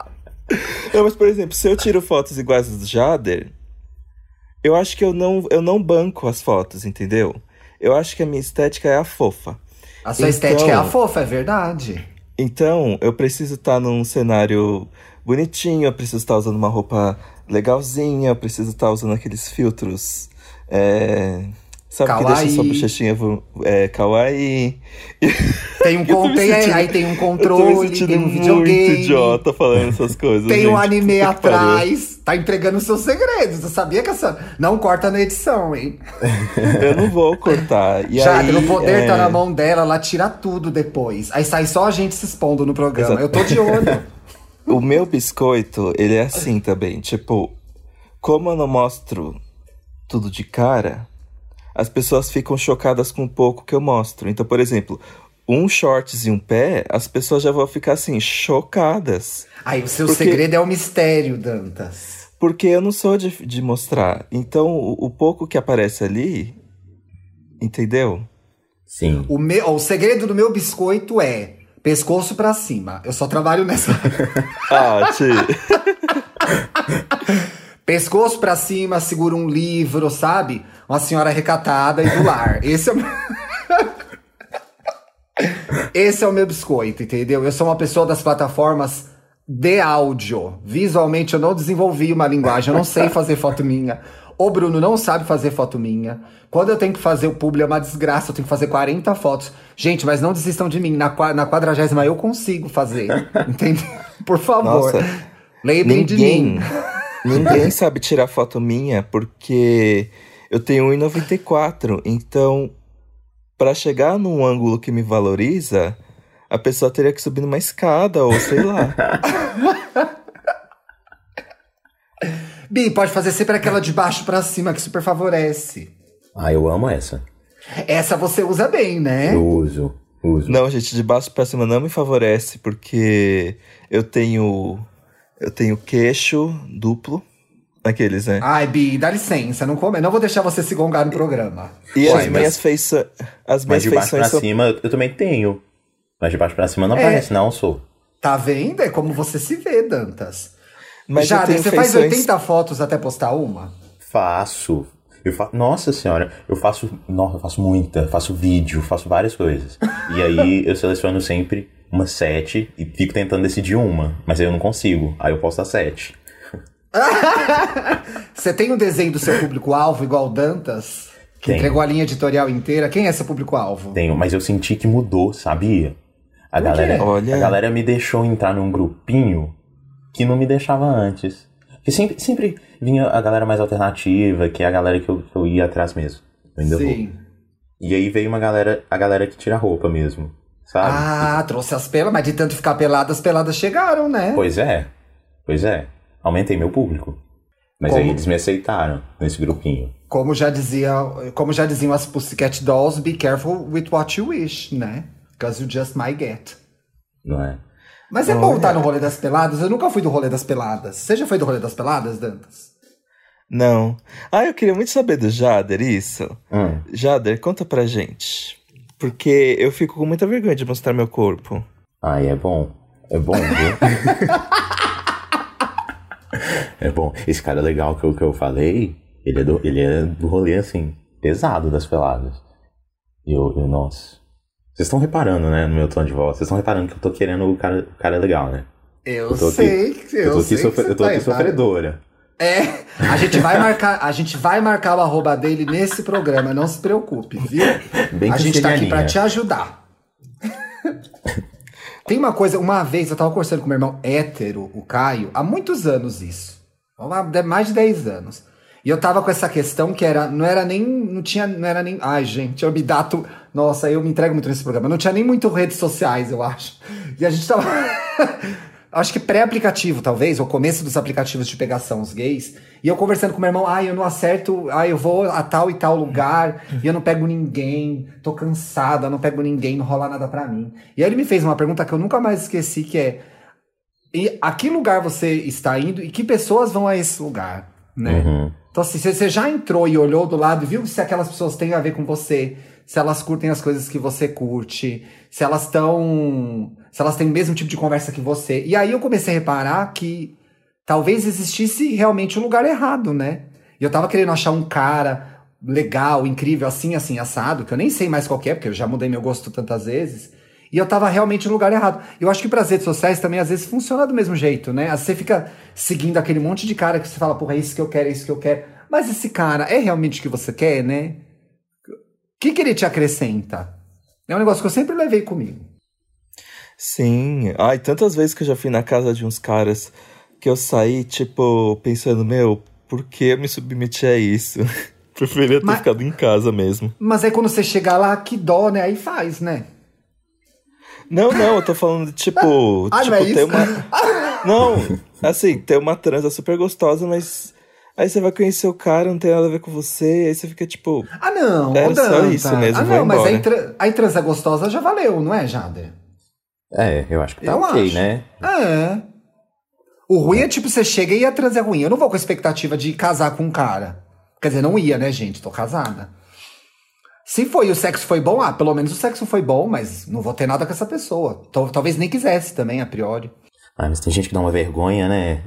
Não, mas, por exemplo, se eu tiro fotos iguais do Jader, eu acho que eu não, eu não banco as fotos, entendeu? Eu acho que a minha estética é a fofa. A sua Então- estética é a fofa, é verdade. Então, eu preciso estar num cenário bonitinho, eu preciso estar usando uma roupa legalzinha, eu preciso estar usando aqueles filtros. É... Sabe que Kawaii. deixa sua bochechinha é, kawaii. Tem um Eu tô con- me tem, sentindo- aí tem um controle, tem um muito videogame. idiota falando essas coisas. Tem um gente. anime que pariu. atrás, tá entregando seus segredos. Você sabia que essa. Não corta na edição, hein? Eu não vou cortar. E Já, aí, o poder é, tá na mão dela, ela tira tudo depois. Aí sai só a gente se expondo no programa. Exato. Eu tô de olho. O meu biscoito, ele é assim também. Tipo, como eu não mostro tudo de cara, as pessoas ficam chocadas com o pouco que eu mostro. Então, por exemplo, um shorts e um pé, as pessoas já vão ficar assim, chocadas. Aí o seu Porque- segredo é o mistério, Dantas. Porque eu não sou de, de mostrar. Então, o, o pouco que aparece ali, entendeu? Sim. O, meu, o segredo do meu biscoito é pescoço pra cima. Eu só trabalho nessa. Ah, pescoço pra cima, segura um livro, sabe? Uma senhora recatada e do lar. Esse é o meu... Esse é o meu biscoito, entendeu? Eu sou uma pessoa das plataformas de áudio. Visualmente eu não desenvolvi uma linguagem, eu não sei fazer foto minha. O Bruno não sabe fazer foto minha. Quando eu tenho que fazer o publi é uma desgraça, eu tenho que fazer 40 fotos. Gente, mas não desistam de mim. Na, na quadragésima eu consigo fazer. Entendeu? Por favor. Nossa, Lembrem de Ninguém, mim. ninguém sabe tirar foto minha porque eu tenho 1,94. Então, para chegar num ângulo que me valoriza, a pessoa teria que subir numa escada ou sei lá. Bi, pode fazer sempre aquela de baixo pra cima que super favorece. Ah, eu amo essa. Essa você usa bem, né? Eu uso. Uso. Não, gente, de baixo pra cima não me favorece porque eu tenho eu tenho queixo duplo, aqueles, né? Ai, Bi, dá licença, não come. Não vou deixar você se gongar no programa. E Uai, as mas- minhas feições, as minhas Mas de baixo pra são cima eu, eu também tenho. Mas de baixo pra cima não É. aparece, não, sou. Tá vendo? É como você se vê, Dantas. Mas Já, você faz feições- 80 fotos até postar uma? Faço. Eu fa... Nossa senhora, eu faço. Nossa, eu faço muita, faço vídeo, faço várias coisas. E aí eu seleciono sempre umas sete e fico tentando decidir uma, mas aí eu não consigo. Aí eu posto as sete. Você tem um desenho do seu público-alvo igual o Dantas? Que Tenho. entregou a linha editorial inteira. Quem é seu público-alvo? Tenho, mas eu senti que mudou, sabia? A Por quê? galera, Olha. a galera me deixou entrar num grupinho que não me deixava antes. Porque sempre, sempre vinha a galera mais alternativa, que é a galera que eu, que eu ia atrás mesmo. Eu ainda vou. Sim. E aí veio uma galera, a galera que tira roupa mesmo, sabe? Ah, trouxe as pelas, mas de tanto ficar pelada, as peladas chegaram, né? Pois é, pois é. Aumentei meu público. Mas Como? aí eles me aceitaram nesse grupinho. Como já dizia, como já diziam as Pussycat Dolls, be careful with what you wish, né? Because you just might get. Não é? Mas é bom estar no rolê das peladas. Eu nunca fui do rolê das peladas. Você já foi do rolê das peladas, Dantas? Não. Ah, eu queria muito saber do Jader, isso. Hum. Jader, conta pra gente. Porque eu fico com muita vergonha de mostrar meu corpo. Ai, é bom. É bom, viu? é bom. Esse cara legal que eu, que eu falei, ele é, do, ele é do rolê, assim, pesado das peladas. E eu, eu, nossa. Vocês estão reparando, né, no meu tom de voz? Vocês estão reparando que eu tô querendo o cara, o cara legal, né? Eu, Eu aqui- sei, que- eu, Eu sei sofre- eu tô tá aqui errado. sofredora. É, a gente vai marcar, a gente vai marcar o arroba dele nesse programa, não se preocupe, viu? Bem a gente tá aqui pra te ajudar. Tem uma coisa, uma vez eu tava conversando com meu irmão hétero, o Caio, há muitos anos isso. Há de- mais de 10 anos. E eu tava com essa questão que era, não era nem, não tinha, não era nem, ai gente, eu me dato, nossa, eu me entrego muito nesse programa, não tinha nem muito redes sociais, eu acho. E a gente tava, acho que pré-aplicativo talvez, ou começo dos aplicativos de pegação, os gays, e eu conversando com meu irmão, ai, eu não acerto, ai, eu vou a tal e tal lugar, e eu não pego ninguém, tô cansada, não pego ninguém, não rola nada pra mim. E aí ele me fez uma pergunta que eu nunca mais esqueci, que é, e a que lugar você está indo e que pessoas vão a esse lugar, né? Uhum. Então, assim, se você já entrou e olhou do lado e viu se aquelas pessoas têm a ver com você, se elas curtem as coisas que você curte, se elas estão. se elas têm o mesmo tipo de conversa que você. E aí eu comecei a reparar que talvez existisse realmente um lugar errado, né? E eu tava querendo achar um cara legal, incrível, assim, assim, assado, que eu nem sei mais qual que é, porque eu já mudei meu gosto tantas vezes. E eu tava realmente no lugar errado. Eu acho que pras redes sociais também, às vezes, funciona do mesmo jeito, né? Você fica seguindo aquele monte de cara que você fala, porra, é isso que eu quero, é isso que eu quero. Mas esse cara é realmente o que você quer, né? O que, que ele te acrescenta? É um negócio que eu sempre levei comigo. Sim. Ai, tantas vezes que eu já fui na casa de uns caras que eu saí, tipo, pensando, meu, por que eu me submeti a isso? Preferia ter Mas- ficado em casa mesmo. Mas aí quando você chegar lá, que dó, né? Aí faz, né? Não, não, eu tô falando, tipo, Ah, tipo, não é ter isso? uma. Não, assim, ter uma transa super gostosa, mas. Aí você vai conhecer o cara, não tem nada a ver com você, aí você fica tipo. Ah, não. Era ô, só Danta. isso mesmo, Ah, não, mas a, entra... a transa gostosa já valeu, não é, Jader? É, eu acho que tá Eu ok, acho. né? É. O ruim é tipo, você chega e a trans é ruim. Eu não vou com a expectativa de casar com um cara. Quer dizer, não ia, né, gente? Tô casada. Se foi o sexo foi bom, ah, pelo menos o sexo foi bom, mas não vou ter nada com essa pessoa. Tal- Talvez nem quisesse também, a priori. Ah, mas tem gente que dá uma vergonha, né?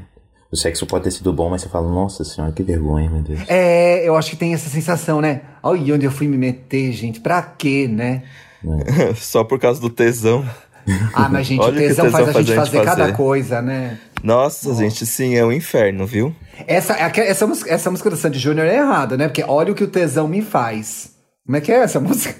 O sexo pode ter sido bom, mas você fala, nossa senhora, que vergonha, meu Deus. É, eu acho que tem essa sensação, né? Olha onde eu fui me meter, gente. Pra quê, né? Só por causa do tesão. Ah, mas gente, o tesão faz a tesão gente faz a gente fazer cada fazer. coisa, né? Nossa, gente, sim, é um inferno, viu? Essa, aque- essa, música, essa música do Sandy Júnior é errada, né? Porque olha o que o tesão me faz. Como é que é essa música?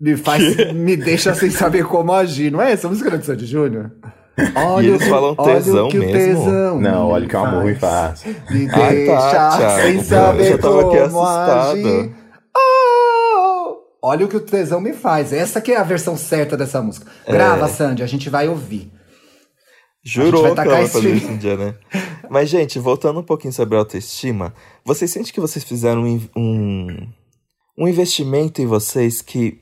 Me faz, me deixa sem saber como agir, não é essa música do Sandy Júnior? Olha eles o que- falam olha o tesão que o mesmo? tesão Não, me olha o que o amor me faz. Me Ah, tá, deixa Thiago. sem Eu saber tava aqui como assustado. agir. Oh! Olha o que o tesão me faz. Essa que é a versão certa dessa música. Grava, Sandy, a gente vai ouvir. Jurou que ela vai fazer isso um dia, né? Mas, gente, voltando um pouquinho sobre a autoestima, vocês sentem que vocês fizeram um, um, um investimento em vocês que,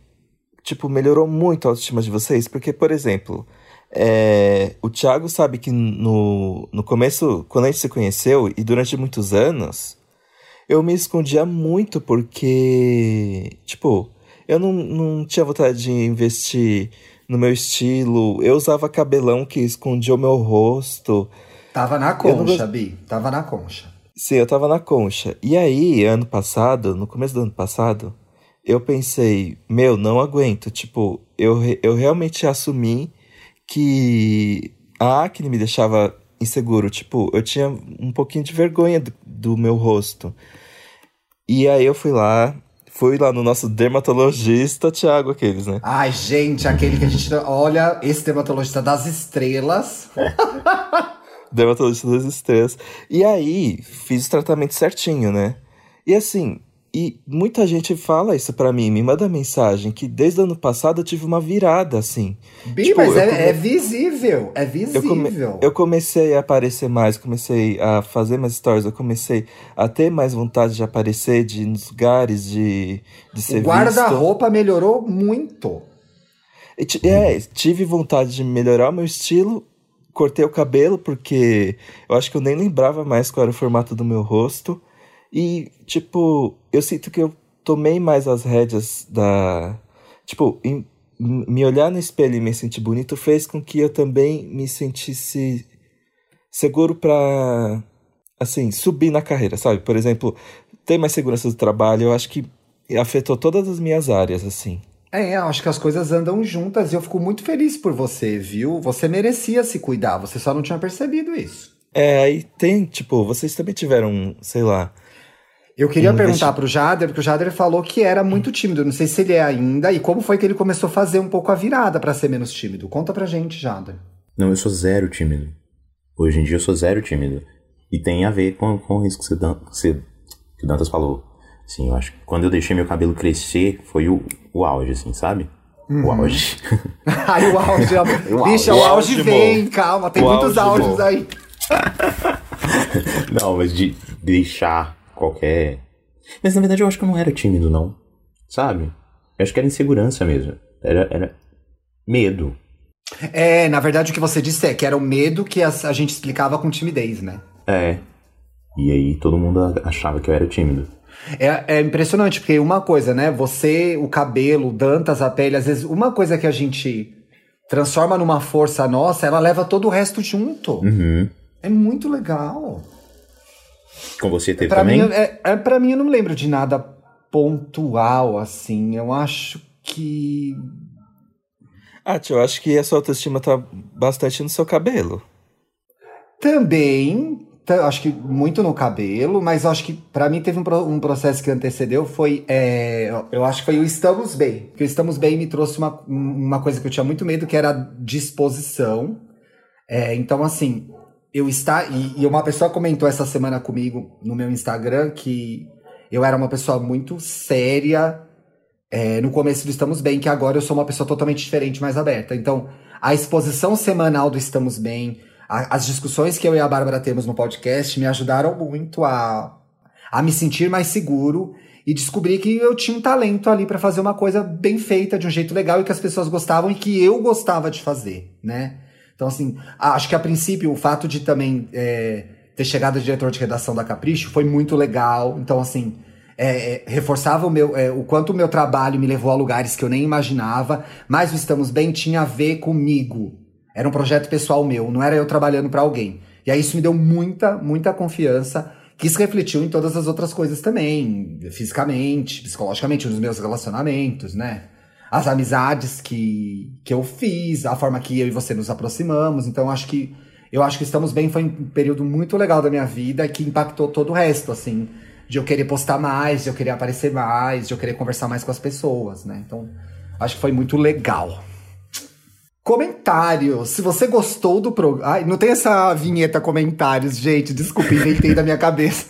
tipo, melhorou muito a autoestima de vocês? Porque, por exemplo, é, o Thiago sabe que no, no começo, quando a gente se conheceu, e durante muitos anos, eu me escondia muito porque, tipo, eu não, não tinha vontade de investir no meu estilo. Eu usava cabelão que escondia o meu rosto. Tava na concha, Bi. Tava na concha. Sim, eu tava na concha. E aí, ano passado, no começo do ano passado, eu pensei, meu, não aguento. Tipo, eu, eu realmente assumi que a acne me deixava inseguro. Tipo, eu tinha um pouquinho de vergonha do, do meu rosto. E aí eu fui lá, fui lá no nosso dermatologista, Thiago, aqueles, né? Ai, gente, aquele que a gente. Olha, esse dermatologista das estrelas. dermatologista das estrelas. E aí, fiz o tratamento certinho, né? E assim, e muita gente fala isso para mim, me manda mensagem que desde o ano passado eu tive uma virada, assim. Bi, tipo, mas é, come... é, visível, é visível. Eu, come... eu, comecei a aparecer mais, comecei a fazer mais stories, eu comecei a ter mais vontade de aparecer de, nos lugares, de, de ser O guarda-roupa melhorou muito. É, tive vontade de melhorar o meu estilo, cortei o cabelo porque eu acho que eu nem lembrava mais qual era o formato do meu rosto. E, tipo, eu sinto que eu tomei mais as rédeas da. Tipo, em, me olhar no espelho e me sentir bonito fez com que eu também me sentisse seguro pra, assim, subir na carreira, sabe? Por exemplo, ter mais segurança do trabalho, eu acho que afetou todas as minhas áreas, assim. É, acho que as coisas andam juntas e eu fico muito feliz por você, viu? Você merecia se cuidar, você só não tinha percebido isso. É, aí tem, tipo, vocês também tiveram, sei lá, eu queria perguntar para o Jader, porque o Jader falou que era muito tímido. Não sei se ele é ainda. E como foi que ele começou a fazer um pouco a virada para ser menos tímido? Conta pra gente, Jader. Não, eu sou zero tímido. Hoje em dia eu sou zero tímido. E tem a ver com, com isso que, você, você, que o Dantas falou. Assim, eu acho que quando eu deixei meu cabelo crescer, foi o, o auge, assim, sabe? Uhum. O auge. Ai, o auge. o Bicha, o auge vem, calma. Tem o muitos auges aí. Não, mas de deixar qualquer. Mas na verdade eu acho que eu não era tímido, não. Sabe? Eu acho que era insegurança mesmo. Era, era medo. É, na verdade o que você disse é que era o medo que a, a gente explicava com timidez, né? É. E aí todo mundo achava que eu era tímido. É, é, impressionante, porque uma coisa, né? Você, o cabelo, o Dantas, a pele, às vezes, uma coisa que a gente transforma numa força nossa, ela leva todo o resto junto. Uhum. É muito legal. Com você teve pra também? Mim, é, é, pra mim, eu não lembro de nada pontual, assim. Eu acho que. Ah, tio, eu acho que a sua autoestima tá bastante no seu cabelo. Também, acho que muito no cabelo, mas acho que para mim teve um, um, processo que antecedeu, foi, é, eu acho que foi o Estamos Bem, porque o Estamos Bem me trouxe uma, uma coisa que eu tinha muito medo, que era a disposição, é, então assim, eu estar. E, e uma pessoa comentou essa semana comigo no meu Instagram que eu era uma pessoa muito séria é, no começo do Estamos Bem, que agora eu sou uma pessoa totalmente diferente, mais aberta. Então, a exposição semanal do Estamos Bem, a, as discussões que eu e a Bárbara temos no podcast me ajudaram muito a, a me sentir mais seguro e descobrir que eu tinha um talento ali para fazer uma coisa bem feita, de um jeito legal e que as pessoas gostavam e que eu gostava de fazer, né? Então, assim, acho que a princípio o fato de também é, ter chegado diretor de redação da Capricho foi muito legal. Então, assim, é, é, reforçava o, meu, é, o quanto o meu trabalho me levou a lugares que eu nem imaginava, mas o Estamos Bem tinha a ver comigo. Era um projeto pessoal meu, não era eu trabalhando para alguém. E aí isso me deu muita, muita confiança, que isso refletiu em todas as outras coisas também, fisicamente, psicologicamente, nos meus relacionamentos, né? as amizades que, que eu fiz, a forma que eu e você nos aproximamos. Então, acho que eu acho que Estamos Bem foi um período muito legal da minha vida que impactou todo o resto, assim, de eu querer postar mais, de eu querer aparecer mais, de eu querer conversar mais com as pessoas, né? Então, acho que foi muito legal. Comentários. Se você gostou do programa. Ai, não tem essa vinheta comentários, gente. Desculpa, inventei da minha cabeça.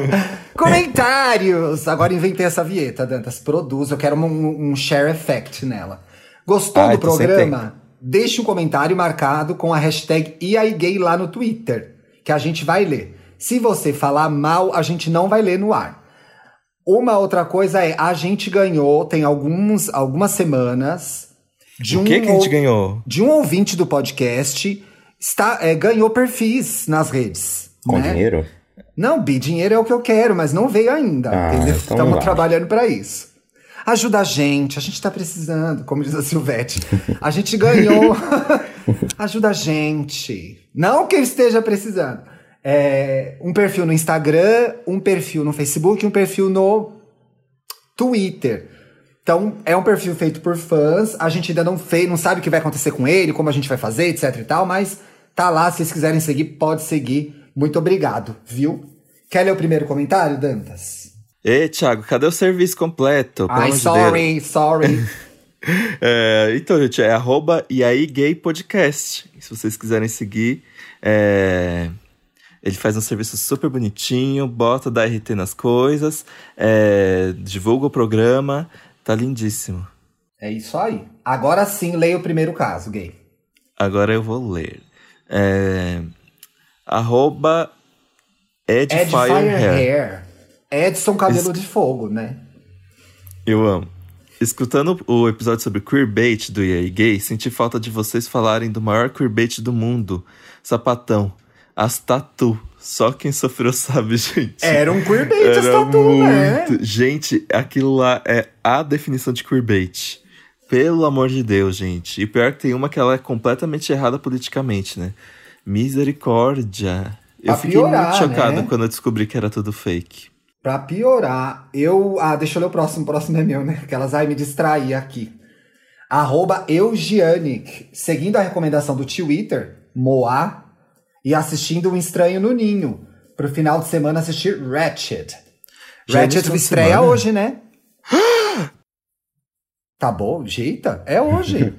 comentários! Agora inventei essa vinheta, Dantas. Produz, eu quero um, um share effect nela. Gostou Ai, do programa? Deixe um comentário marcado com a hashtag IAIGay lá no Twitter, que a gente vai ler. Se você falar mal, a gente não vai ler no ar. Uma outra coisa é, a gente ganhou, tem alguns, algumas semanas, de um, o que, que a gente ganhou? De um ouvinte do podcast está, é, ganhou perfis nas redes. Com né? dinheiro? Não, Bi, dinheiro é o que eu quero, mas não veio ainda. Ah, Estamos então trabalhando para isso. Ajuda a gente, a gente tá precisando, como diz a Silvete. A gente ganhou. Ajuda a gente. Não que esteja precisando. É, um perfil no Instagram, um perfil no Facebook, um perfil no Twitter. Então, é um perfil feito por fãs. A gente ainda não fez, não sabe o que vai acontecer com ele, como a gente vai fazer, etc e tal, mas tá lá. Se vocês quiserem seguir, pode seguir. Muito obrigado, viu? Quer ler o primeiro comentário, Dantas? Ei, Thiago, cadê o serviço completo? Ai, sorry, de sorry. é, então, gente, é arroba e aí gay podcast. Se vocês quiserem seguir, é... ele faz um serviço super bonitinho, bota da RT nas coisas, é... divulga o programa, tá lindíssimo. É isso aí. Agora sim, leia o primeiro caso, gay. Agora eu vou ler. É... Arroba Edfire, Edfire Hair. Hair. Edson Cabelo es... de Fogo, né? Eu amo. Escutando o episódio sobre queerbait do EA Gay, senti falta de vocês falarem do maior queerbait do mundo, Sapatão, as tatu. Só quem sofreu sabe, gente. Era um queerbait Era as tatu, né? muito... Gente, aquilo lá é a definição de queerbait. Pelo amor de Deus, gente. E pior que tem uma que ela é completamente errada politicamente, né? Misericórdia. Eu pra fiquei piorar, muito chocado né? quando eu descobri que era tudo fake. Pra piorar, eu. Ah, deixa eu ler o próximo. O próximo é meu, né? Aquelas ai me distrair aqui. Arroba Eugianic. Seguindo a recomendação do Twitter, Moá, e assistindo Um Estranho no Ninho. Pro final de semana assistir Ratchet. Já Ratchet estreia semana? hoje, né? tá bom, jeita. É hoje.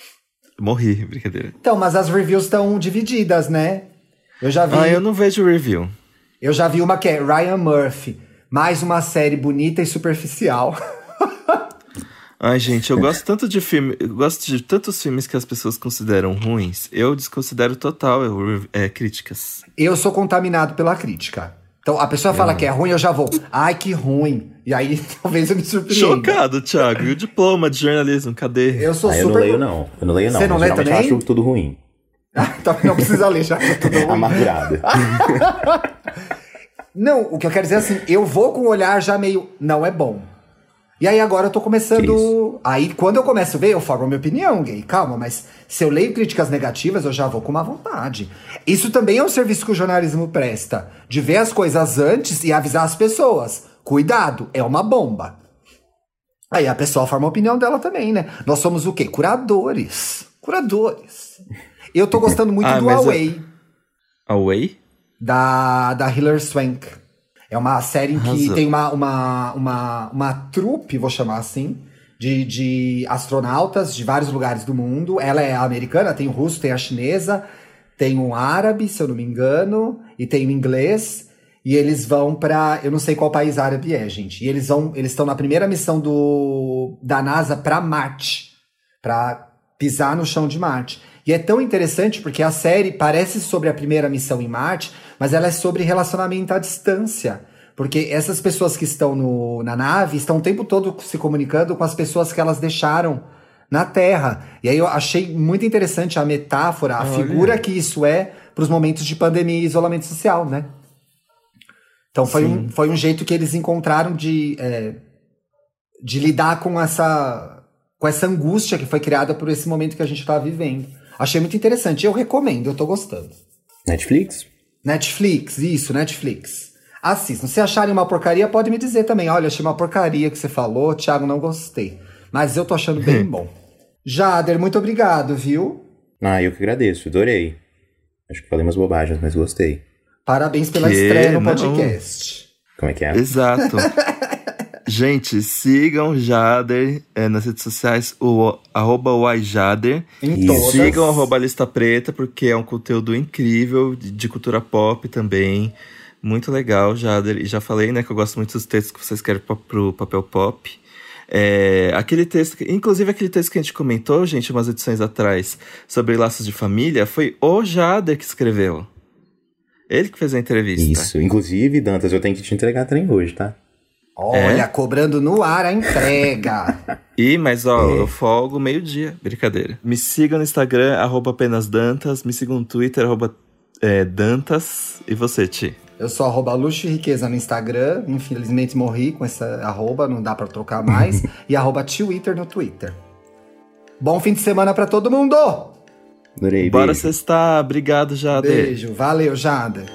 Morri, brincadeira. Então, mas as reviews estão divididas, né? Eu já vi. Ah, eu não vejo review. Eu já vi uma que é Ryan Murphy. Mais uma série bonita e superficial. Ai, gente, eu gosto tanto de filme. Eu gosto de tantos filmes que as pessoas consideram ruins. Eu desconsidero total eu, é, críticas. Eu sou contaminado pela crítica. Então a pessoa fala que é ruim, eu já vou. Ai, que ruim. E aí talvez eu me surpreenda. Chocado, Thiago. E o diploma de jornalismo, cadê? Eu sou ah, super. Eu não leio, não. Eu não leio, não. Você não lê também? Eu acho tudo ruim. então não precisa ler, já tudo ruim. Amargurado. Não, o que eu quero dizer é assim, eu vou com o olhar já meio, não é bom. E aí agora eu tô começando. Aí quando eu começo a ver, eu falo a minha opinião, gay. Calma, mas se eu leio críticas negativas, eu já vou com uma vontade. Isso também é um serviço que o jornalismo presta. De ver as coisas antes e avisar as pessoas. Cuidado, é uma bomba. Aí a pessoa forma a opinião dela também, né? Nós somos o quê? Curadores. Curadores. Eu tô gostando muito ah, do Away. Eu... Away? da, da Hilary Swank. É uma série em que Arrasou. tem uma, uma, uma, uma trupe, vou chamar assim, de, de astronautas de vários lugares do mundo. Ela é americana, tem o russo, tem a chinesa, tem um árabe, se eu não me engano, e tem o inglês. E eles vão para, eu não sei qual país árabe é, gente. E eles vão, eles estão na primeira missão do da NASA para Marte, para pisar no chão de Marte. E é tão interessante porque a série parece sobre a primeira missão em Marte, mas ela é sobre relacionamento à distância. Porque essas pessoas que estão no, na nave estão o tempo todo se comunicando com as pessoas que elas deixaram na Terra. E aí eu achei muito interessante a metáfora, a Olha. figura que isso é para os momentos de pandemia e isolamento social, né? Então foi um, foi um jeito que eles encontraram de, é, de lidar com essa, com essa angústia que foi criada por esse momento que a gente está vivendo. Achei muito interessante. Eu recomendo, eu tô gostando. Netflix? Netflix, isso, Netflix. Assistam. Se acharem uma porcaria, pode me dizer também. Olha, achei uma porcaria que você falou, Thiago, não gostei. Mas eu tô achando bem bom. Jader, muito obrigado, viu? Ah, eu que agradeço, adorei. Acho que falei umas bobagens, mas gostei. Parabéns pela que? estreia no podcast. Como é que é? Exato. Gente, sigam Jader é, nas redes sociais, o arroba Jader. Em todas. Sigam arroba Lista Preta, porque é um conteúdo incrível, de, de, cultura pop também. Muito legal, Jader. E já falei, né, que eu gosto muito dos textos que vocês querem pro papel pop. É, aquele texto, inclusive aquele texto que a gente comentou, gente, umas edições atrás, sobre laços de família, foi o Jader que escreveu. Ele que fez a entrevista. Isso, inclusive, Dantas, eu tenho que te entregar trem hoje, tá? Olha, é? cobrando no ar a entrega. e, mas ó, é. eu folgo meio-dia. Brincadeira. Me sigam no Instagram, arroba apenas Dantas. Me sigam no Twitter, arroba é, Dantas. E você, Ti? Eu sou arroba luxo e riqueza no Instagram. Infelizmente morri com essa arroba, não dá pra trocar mais. e arroba Twitter no Twitter. Bom fim de semana pra todo mundo! Adorei, Bora sextar. Obrigado, Jade. Beijo, valeu, Jada.